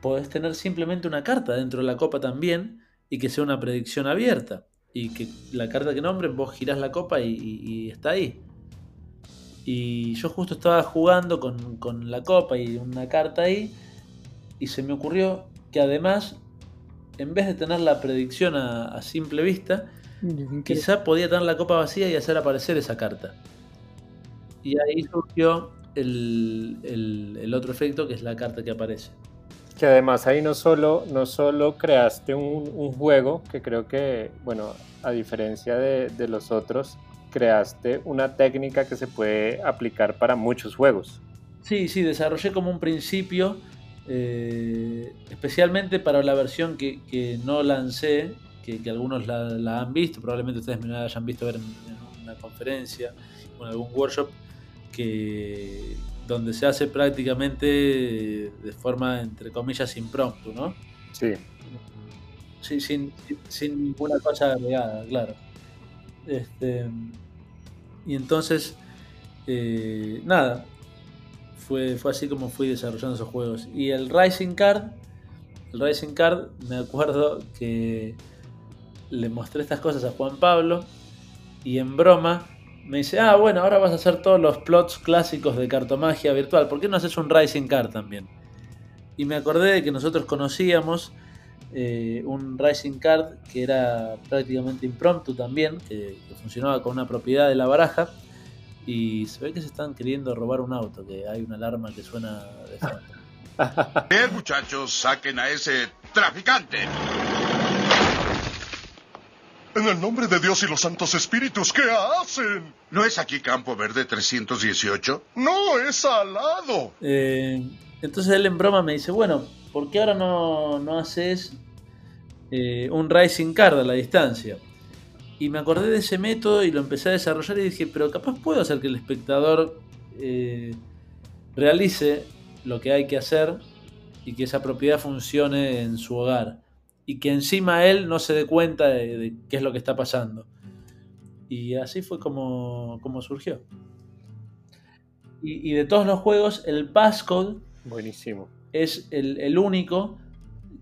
podés tener simplemente una carta dentro de la copa también y que sea una predicción abierta. Y que la carta que nombren vos girás la copa y, y- está ahí. Y yo justo estaba jugando con, con la copa y una carta ahí. Y se me ocurrió que además, en vez de tener la predicción a simple vista, quizá podía tener la copa vacía y hacer aparecer esa carta. Y ahí surgió el, el- el otro efecto que es la carta que aparece. Que además ahí no solo, no solo creaste un, un juego, que creo que, bueno, a diferencia de, de los otros, creaste una técnica que se puede aplicar para muchos juegos. Sí, sí, desarrollé como un principio, eh, especialmente para la versión que, que no lancé, que, que algunos la, la han visto, probablemente ustedes me la hayan visto ver en, en una conferencia o en algún workshop, que, donde se hace prácticamente de forma, entre comillas, impromptu, ¿no? Sí. Sí, sin, sin, sin ninguna cosa agregada, claro. Este, y entonces, eh, nada, fue, fue así como fui desarrollando esos juegos. Y el Rising Card, el Rising Card, me acuerdo que le mostré estas cosas a Juan Pablo y en broma me dice, ah, bueno, ahora vas a hacer todos los plots clásicos de cartomagia virtual, ¿por qué no haces un Rising Card también? Y me acordé de que nosotros conocíamos eh, un Rising Card que era prácticamente impromptu también, que, funcionaba con una propiedad de la baraja. Y se ve que se están queriendo robar un auto, que hay una alarma que suena de. [laughs] Bien, muchachos, saquen a ese traficante. En el nombre de Dios y los santos espíritus, ¿qué hacen? ¿No es aquí Campo Verde 318? No, es alado. Eh, entonces él en broma me dice, bueno, ¿por qué ahora no, no haces eh, un Rising Card a la distancia? Y me acordé de ese método y lo empecé a desarrollar y dije, pero capaz puedo hacer que el espectador eh, realice lo que hay que hacer y que esa propiedad funcione en su hogar. Y que encima él no se dé cuenta de, de qué es lo que está pasando. Y así fue como, como surgió. Y, y de todos los juegos, el passcode Buenísimo. es el, el único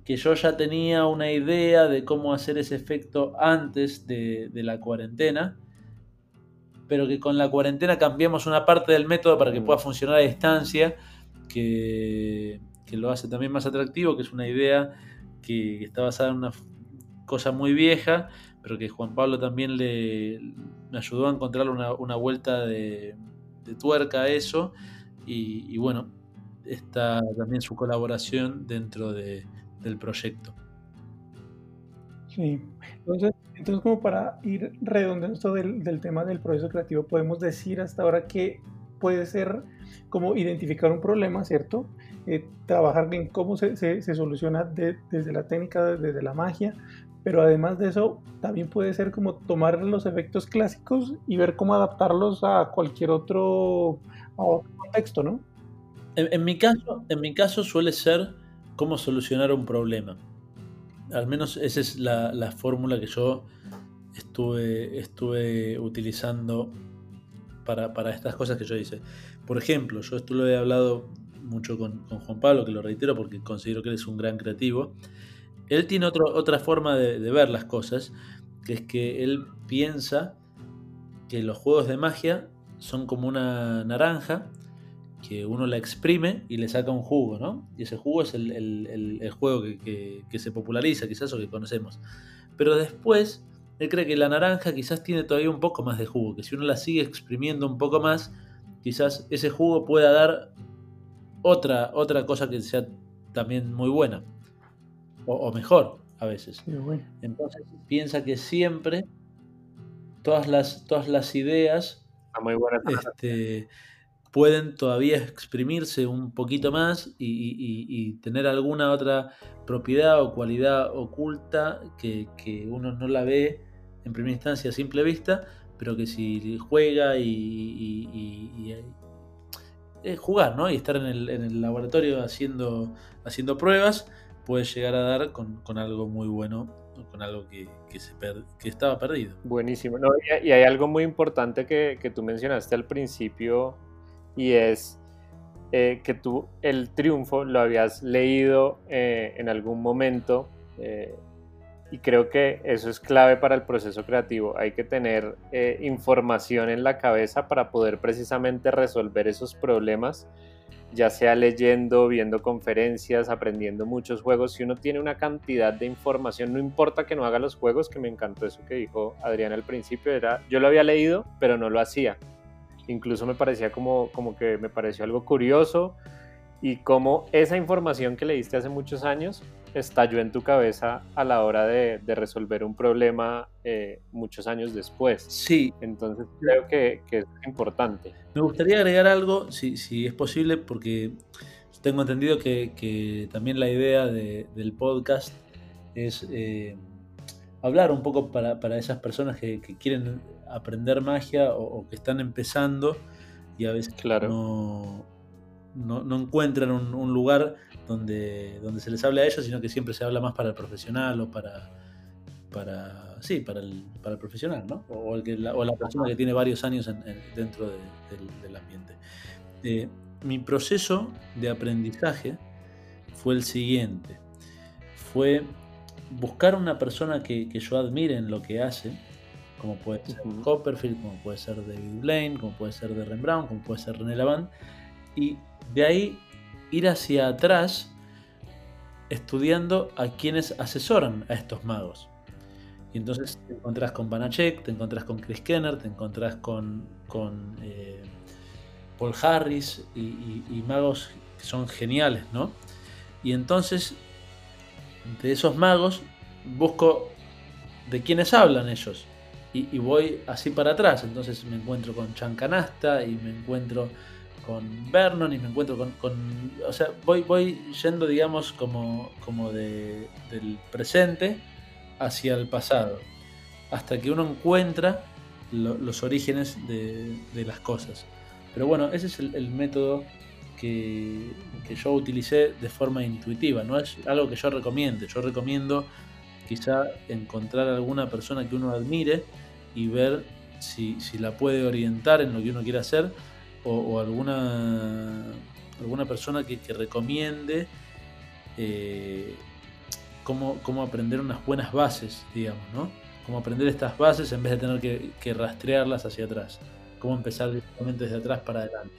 que yo ya tenía una idea de cómo hacer ese efecto antes de, de la cuarentena, pero que con la cuarentena cambiamos una parte del método para que Mm. pueda funcionar a distancia, que, que lo hace también más atractivo, que es una idea que está basada en una cosa muy vieja, pero que Juan Pablo también le, me ayudó a encontrar una, vuelta de, tuerca a eso. Y, bueno, está también su colaboración dentro de, del proyecto. Sí, entonces, entonces como para ir redondeando esto del, del tema del proceso creativo, podemos decir hasta ahora que puede ser como identificar un problema, ¿cierto? Eh, trabajar en cómo se, se, soluciona desde la técnica, desde la magia, pero además de eso, también puede ser como tomar los efectos clásicos y ver cómo adaptarlos a cualquier otro, contexto, ¿no? En, mi caso, en mi caso suele ser cómo solucionar un problema. Al menos esa es la, la fórmula que yo estuve, estuve utilizando para, para, estas cosas que yo hice. Por ejemplo, yo esto lo he hablado mucho con, Juan Pablo, que lo reitero porque considero que él es un gran creativo. Él tiene otra forma de, ver las cosas, que es que él piensa que los juegos de magia son como una naranja que uno la exprime y le saca un jugo, ¿no? Y ese jugo es el, el, el juego que, que, se populariza, quizás, o que conocemos. Pero después, él cree que la naranja quizás tiene todavía un poco más de jugo, que si uno la sigue exprimiendo un poco más, quizás ese jugo pueda dar otra, otra cosa que sea también muy buena o, mejor a veces. Entonces piensa que siempre todas las, todas las ideas muy este, pueden todavía exprimirse un poquito más y, tener alguna otra propiedad o cualidad oculta que, uno no la ve en primera instancia a simple vista, pero que si juega y, es jugar, ¿no? Y estar en el, en el laboratorio haciendo, haciendo pruebas, puede llegar a dar con, algo muy bueno, con algo que, se que estaba perdido. Buenísimo. y, hay algo muy importante que, tú mencionaste al principio y es eh, que tú el triunfo lo habías leído eh, en algún momento eh, y creo que eso es clave para el proceso creativo. Hay que tener información en la cabeza para poder precisamente resolver esos problemas ya sea leyendo, viendo conferencias, aprendiendo muchos juegos, si uno tiene una cantidad de información, no importa que no haga los juegos, que me encantó eso que dijo Adrián al principio, era, yo lo había leído, pero no lo hacía. Incluso me parecía como, como que me pareció algo curioso y como esa información que leíste hace muchos años estalló en tu cabeza a la hora de, resolver un problema eh, muchos años después. Sí. Entonces creo que, es importante. Me gustaría agregar algo, si, si es posible, porque tengo entendido que, también la idea del podcast es eh, hablar un poco para, esas personas que, quieren aprender magia o, que están empezando y a veces claro. no, no, encuentran un lugar donde, donde se les habla a ellos, sino que siempre se habla más para el profesional o para, para sí, para el, para el profesional, ¿no? O, el que, la, o la persona que tiene varios años dentro del, ambiente. Eh, mi proceso de aprendizaje fue el siguiente. Fue buscar una persona que, yo admire en lo que hace, como puede ser Copperfield, como puede ser David Blaine, como puede ser Darren Brown, como puede ser René Lavand, y de ahí ir hacia atrás estudiando a quienes asesoran a estos magos. Y entonces te encontrás con Banachek, te encontrás con Chris Kenner, te encontrás con, con eh, Paul Harris y, magos que son geniales, ¿no? Y entonces, de esos magos, busco de quiénes hablan ellos. Y, y, voy así para atrás. Entonces me encuentro con Chancanasta y me encuentro con Vernon y me encuentro con, o sea, voy, voy yendo, digamos, como, como de, del presente hacia el pasado, hasta que uno encuentra los orígenes de, las cosas. Pero bueno, ese es el, método que, que, yo utilicé de forma intuitiva, no es algo que yo recomiende, yo recomiendo quizá encontrar alguna persona que uno admire y ver si, si la puede orientar en lo que uno quiere hacer o, alguna, alguna persona que, recomiende eh, cómo, aprender unas buenas bases, digamos, ¿no? Cómo aprender estas bases en vez de tener que, rastrearlas hacia atrás. Cómo empezar directamente desde atrás para adelante.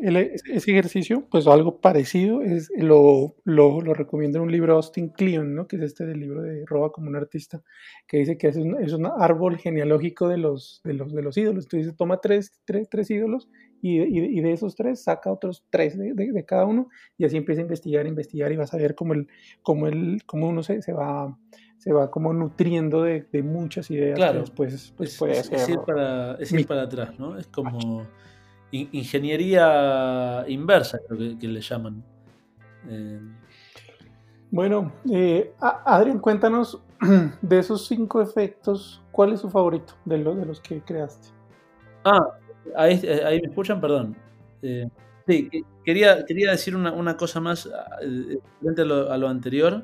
El- ese ejercicio, pues algo parecido, es, lo, lo, lo recomiendo en un libro de Austin Kleon, ¿no? que es este del libro de Roba como un artista, que dice que es un, es un árbol genealógico de los, de, los, de los ídolos. Entonces toma tres, tres, tres ídolos y, y, y, de esos tres saca otros tres de, de, de, cada uno y así empieza a investigar, investigar y vas a ver cómo, el, cómo, el, cómo uno se, se va se va como nutriendo de, de muchas ideas claro, que después pues, es, puede ser es, ir para, es ir para atrás, ¿no? Es como in, ingeniería inversa, creo que, que le llaman. Eh... Bueno, eh, Adrián, cuéntanos [clears throat] de esos cinco efectos, ¿cuál es su favorito de, lo, de los que creaste? Ah, ahí, ahí me escuchan, perdón. Eh, sí, quería, quería decir una, una cosa más eh, frente a lo, a lo anterior.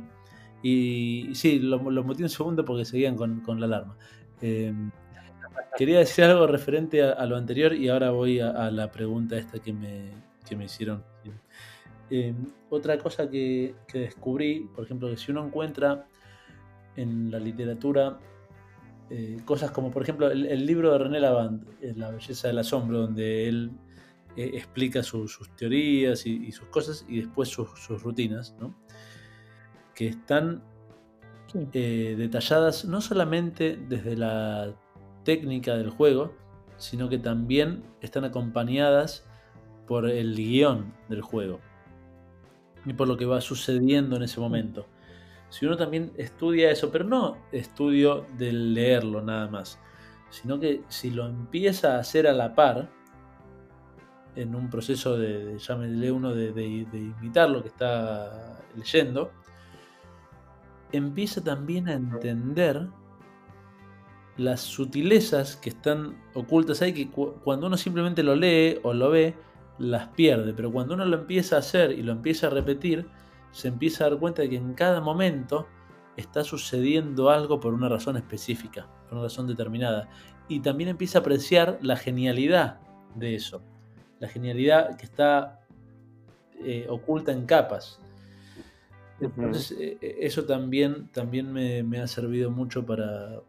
Y sí, lo, lo metí un segundo porque seguían con, con la alarma. Eh, quería decir algo referente a, a, lo anterior y ahora voy a, a la pregunta esta que me, que me hicieron. Eh, otra cosa que, que, descubrí, por ejemplo, que si uno encuentra en la literatura eh, cosas como, por ejemplo, el, el, libro de René Lavand, La belleza del asombro, donde él eh, explica su, sus teorías y, y, sus cosas y después sus, sus rutinas, ¿no? que están sí. eh, detalladas no solamente desde la técnica del juego, sino que también están acompañadas por el guion del juego y por lo que va sucediendo en ese momento. Si uno también estudia eso, pero no estudio de leerlo nada más, sino que si lo empieza a hacer a la par, en un proceso de, de llámele uno, de imitar lo que está leyendo, empieza también a entender las sutilezas que están ocultas ahí, que cu cuando uno simplemente lo lee o lo ve, las pierde, pero cuando uno lo empieza a hacer y lo empieza a repetir, se empieza a dar cuenta de que en cada momento está sucediendo algo por una razón específica, por una razón determinada, y también empieza a apreciar la genialidad de eso, la genialidad que está eh, oculta en capas. Entonces, eh, eso también, también me, me, ha servido mucho para,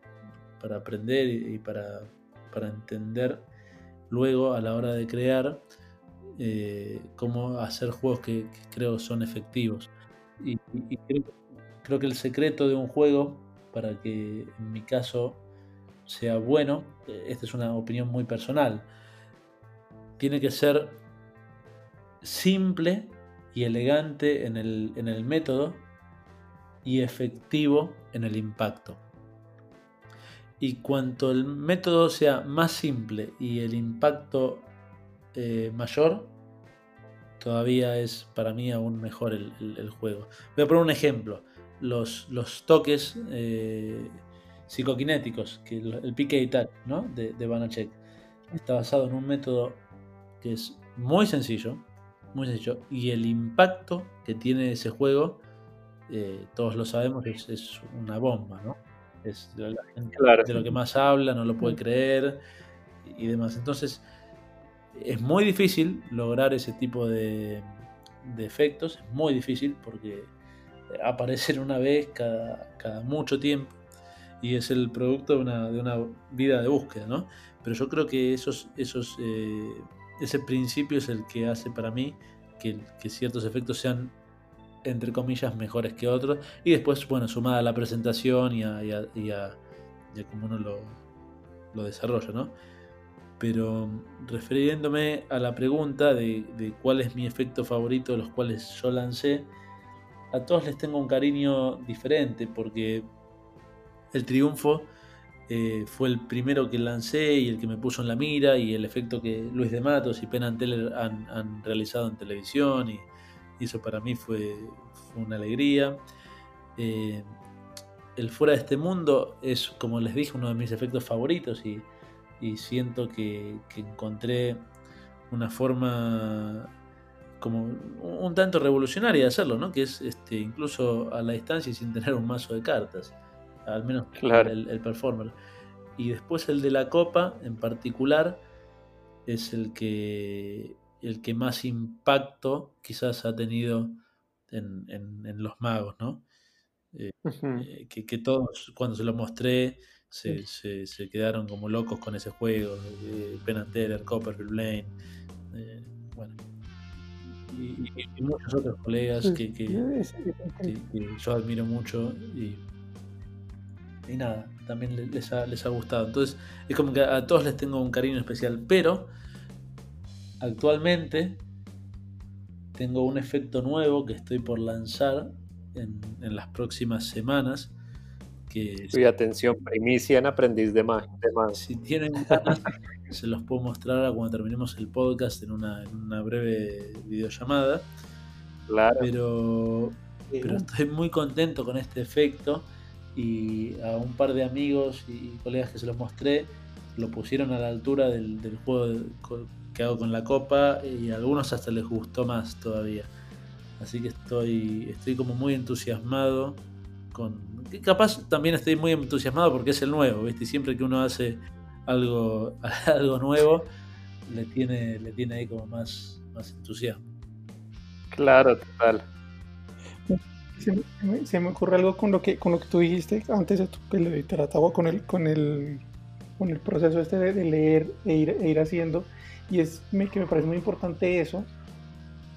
para aprender y, para, para, entender luego a la hora de crear eh, cómo hacer juegos que, que, creo son efectivos. Y creo, creo, que el secreto de un juego, para que en mi caso sea bueno, eh, esta es una opinión muy personal, tiene que ser simple y elegante en el, en el método y efectivo en el impacto. Y cuanto el método sea más simple y el impacto eh, mayor, todavía es para mí aún mejor el, juego. Voy a poner un ejemplo. Los, toques eh, psicoquinéticos, que el, el PK Touch ¿no? de, de Banachek, está basado en un método que es muy sencillo, muy sencillo. Y el impacto que tiene ese juego, eh, todos lo sabemos, es, es, una bomba, ¿no? Es la gente claro. de lo que más habla, no lo puede creer y demás. Entonces, es muy difícil lograr ese tipo de, de efectos, es muy difícil porque aparecen una vez cada, cada mucho tiempo y es el producto de una, de una vida de búsqueda, ¿no? Pero yo creo que esos, esos eh, ese principio es el que hace para mí que, que, ciertos efectos sean, entre comillas, mejores que otros. Y después, bueno, sumada a la presentación y a, y a, cómo uno lo, lo, desarrolla, ¿no? Pero refiriéndome a la pregunta de, de, cuál es mi efecto favorito de los cuales yo lancé, a todos les tengo un cariño diferente porque el triunfo eh, fue el primero que lancé y el que me puso en la mira y el efecto que Luis de Matos y Penn han, han, realizado en televisión y, y eso para mí fue, fue una alegría. Eh, el fuera de este mundo es, como les dije, uno de mis efectos favoritos y, y siento que, que, encontré una forma como un tanto revolucionaria de hacerlo, ¿no? que es este, incluso a la distancia y sin tener un mazo de cartas al menos claro. el, el, performer. Y después el de la copa, en particular, es el que, el que más impacto quizás ha tenido en, en, en los magos, ¿no? Eh, uh -huh. que, que, todos, cuando se lo mostré, se, se, se quedaron como locos con ese juego. Eh, Penn Copperfield Blaine. Eh, bueno, y, y- y muchos otros colegas que, que- que- yo admiro mucho y, y nada, también le- les ha, les ha gustado. Entonces es como que a todos les tengo un cariño especial, pero actualmente tengo un efecto nuevo que estoy por lanzar en, en las próximas semanas. Que atención, primicia en aprendiz de magia. si tienen ganas, [laughs] se los puedo mostrar ahora cuando terminemos el podcast en una, en una breve videollamada. Claro. Pero, pero estoy muy contento con este efecto y a un par de amigos y colegas que se los mostré lo pusieron a la altura del, del juego de- co- que hago con la copa y a algunos hasta les gustó más todavía. Así que estoy, estoy como muy entusiasmado con... Capaz también estoy muy entusiasmado porque es el nuevo, ¿viste? Y siempre que uno hace algo, [laughs] algo nuevo, le tiene, le tiene ahí como más, más entusiasmo. Claro, total. Se me, se ocurre algo con lo que con lo que tú dijiste antes de tu- que le trataba con el con el con el proceso este de, de leer e ir, e ir haciendo y es que me parece muy importante eso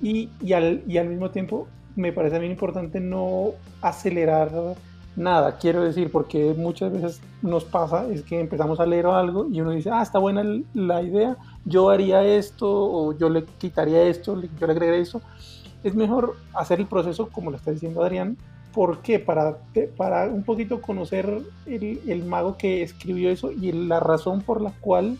y, y, al, y al mismo tiempo me parece también importante no acelerar nada quiero decir porque muchas veces nos pasa es que empezamos a leer algo y uno dice ah está buena la idea yo haría esto o yo le quitaría esto yo le agregaría esto es mejor hacer el proceso como lo está diciendo Adrián. ¿Por qué? Para, para un poquito conocer el, el mago que escribió eso y la razón por la cual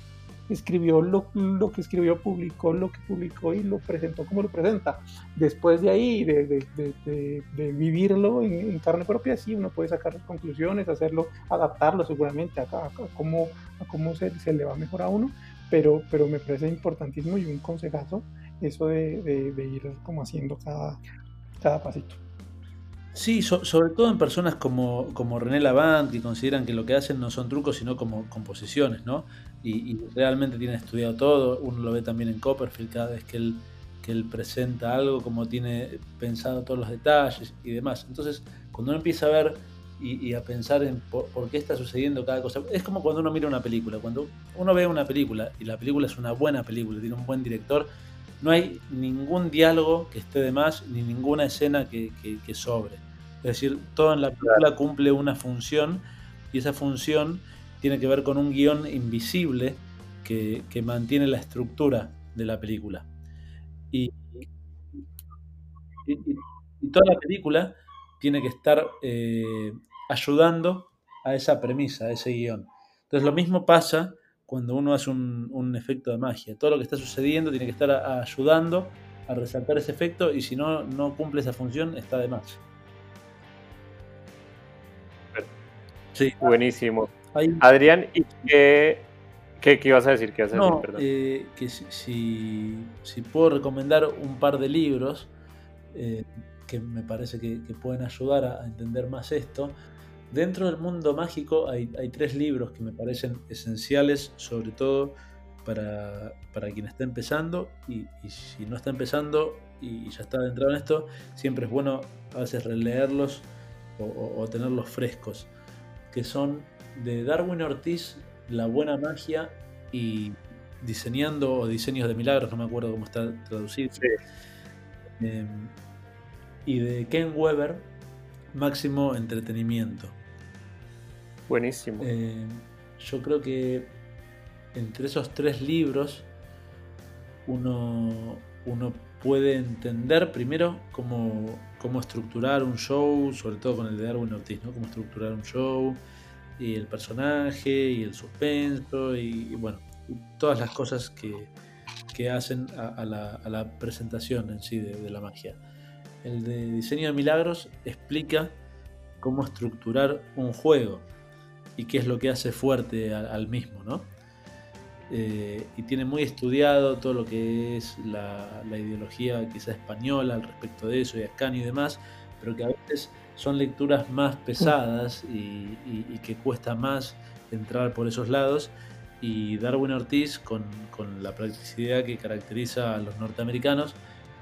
escribió lo, lo que escribió, publicó lo que publicó y lo presentó como lo presenta. Después de ahí, de, de- de- vivirlo en, en carne propia, sí, uno puede sacar conclusiones, hacerlo, adaptarlo seguramente a, cómo, cómo se, se le va mejor a uno, pero, pero me parece importantísimo y un consejazo eso de, ir como haciendo cada, cada pasito. Sí, so- sobre todo en personas como, como René Lavant, que consideran que lo que hacen no son trucos, sino como composiciones, ¿no? Y, y realmente tienen estudiado todo. Uno lo ve también en Copperfield cada vez que él, que él presenta algo, como tiene pensado todos los detalles y demás. Entonces, cuando uno empieza a ver y, y a pensar en por, por qué está sucediendo cada cosa, es como cuando uno mira una película. Cuando uno ve una película y la película es una buena película, tiene un buen director, no hay ningún diálogo que esté de más ni ninguna escena que, que- que sobre. Es decir, todo en la película cumple una función y esa función tiene que ver con un guion invisible que, que mantiene la estructura de la película. Y, y- y- y toda la película tiene que estar eh, ayudando a esa premisa, a ese guion. Entonces lo mismo pasa cuando uno hace un, un efecto de magia. Todo lo que está sucediendo tiene que estar a- a ayudando a resaltar ese efecto y si no, no cumple esa función, está de más. Sí, Buenísimo. Hay, Adrián, ¿y qué, qué, qué ibas a decir? ¿Qué ibas a decir? no, Perdón. eh, que si, si, si puedo recomendar un par de libros eh, que me parece que, que pueden ayudar a, a entender más esto. Dentro del mundo mágico hay, hay tres libros que me parecen esenciales, sobre todo para, para quien está empezando y, y si no está empezando y, y ya está adentrado en esto, siempre es bueno a veces releerlos o, o- o tenerlos frescos, que son de Darwin Ortiz, La Buena Magia y Diseñando o Diseños de Milagros, no me acuerdo cómo está traducido. Eh, y de Ken Weber, Máximo Entretenimiento. Buenísimo. Eh, yo creo que entre esos tres libros uno, uno puede entender primero cómo, cómo estructurar un show, sobre todo con el de Darwin Ortiz, ¿no? Cómo estructurar un show y el personaje y el suspenso y, bueno, todas las cosas que, que hacen a, la, a la presentación en sí de, la magia. El de diseño de milagros explica cómo estructurar un juego y qué es lo que hace fuerte al, al mismo, ¿no? Eh, y tiene muy estudiado todo lo que es la, la ideología quizá española al respecto de eso y Ascanio y demás, pero que a veces son lecturas más pesadas y, y- y que cuesta más entrar por esos lados. Y Darwin Ortiz, con, con la practicidad que caracteriza a los norteamericanos,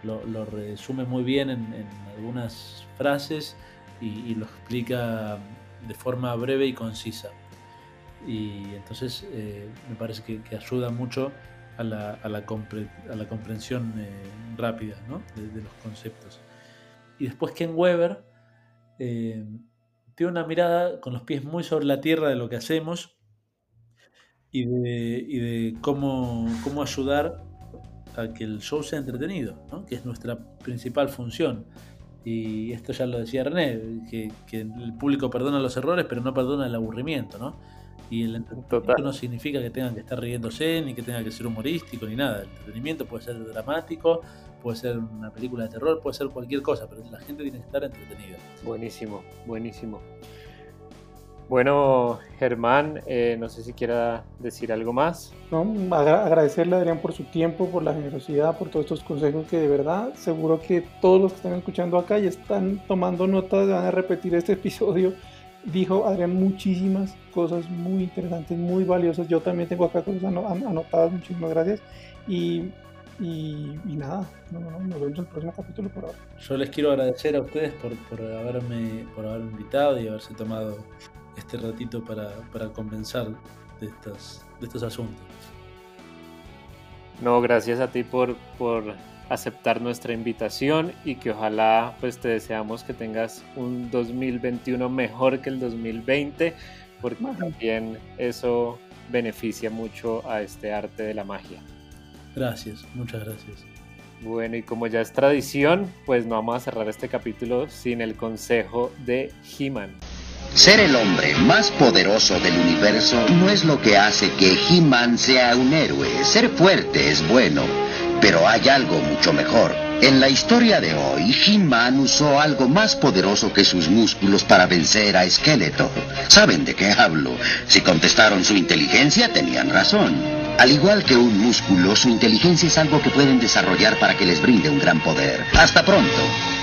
lo, lo resume muy bien en, en algunas frases y, y lo explica de forma breve y concisa. Y entonces eh, me parece que, que ayuda mucho a la, a la, a la comprensión eh, rápida ¿no? de, los conceptos. Y después Ken Weber eh, una mirada con los pies muy sobre la tierra de lo que hacemos y de, y de cómo, cómo ayudar a que el show sea entretenido, ¿no? que es nuestra principal función. Y esto ya lo decía René, que, que, el público perdona los errores, pero no perdona el aburrimiento, ¿no? Y el entretenimiento no significa que tengan que estar riéndose, ni que tenga que ser humorístico, ni nada. El entretenimiento puede ser dramático, puede ser una película de terror, puede ser cualquier cosa, pero la gente tiene que estar entretenida. Buenísimo, buenísimo. Bueno, Germán, eh, no sé si quiera decir algo más. No, agradecerle a Adrián por su tiempo, por la generosidad, por todos estos consejos que de verdad seguro que todos los que están escuchando acá y están tomando notas van a repetir este episodio. Dijo Adrián muchísimas cosas muy interesantes, muy valiosas. Yo también tengo acá cosas anotadas, muchísimas gracias. Y y, nada, no, no, nos vemos en el próximo capítulo por ahora. Yo les quiero agradecer a ustedes por, por, haberme, por haberme invitado y haberse tomado este ratito para, para conversar de estos, de estos asuntos. No, gracias a ti por, por aceptar nuestra invitación y que ojalá pues te deseamos que tengas un 2021 mejor que el 2020 porque también eso beneficia mucho a este arte de la magia. Gracias, muchas gracias. Bueno, y como ya es tradición, pues no vamos a cerrar este capítulo sin el consejo de He-Man. Ser el hombre más poderoso del universo no es lo que hace que He-Man sea un héroe. Ser fuerte es bueno, pero hay algo mucho mejor. En la historia de hoy, He-Man usó algo más poderoso que sus músculos para vencer a Skeletor. ¿Saben de qué hablo? Si contestaron su inteligencia, tenían razón. Al igual que un músculo, su inteligencia es algo que pueden desarrollar para que les brinde un gran poder. Hasta pronto.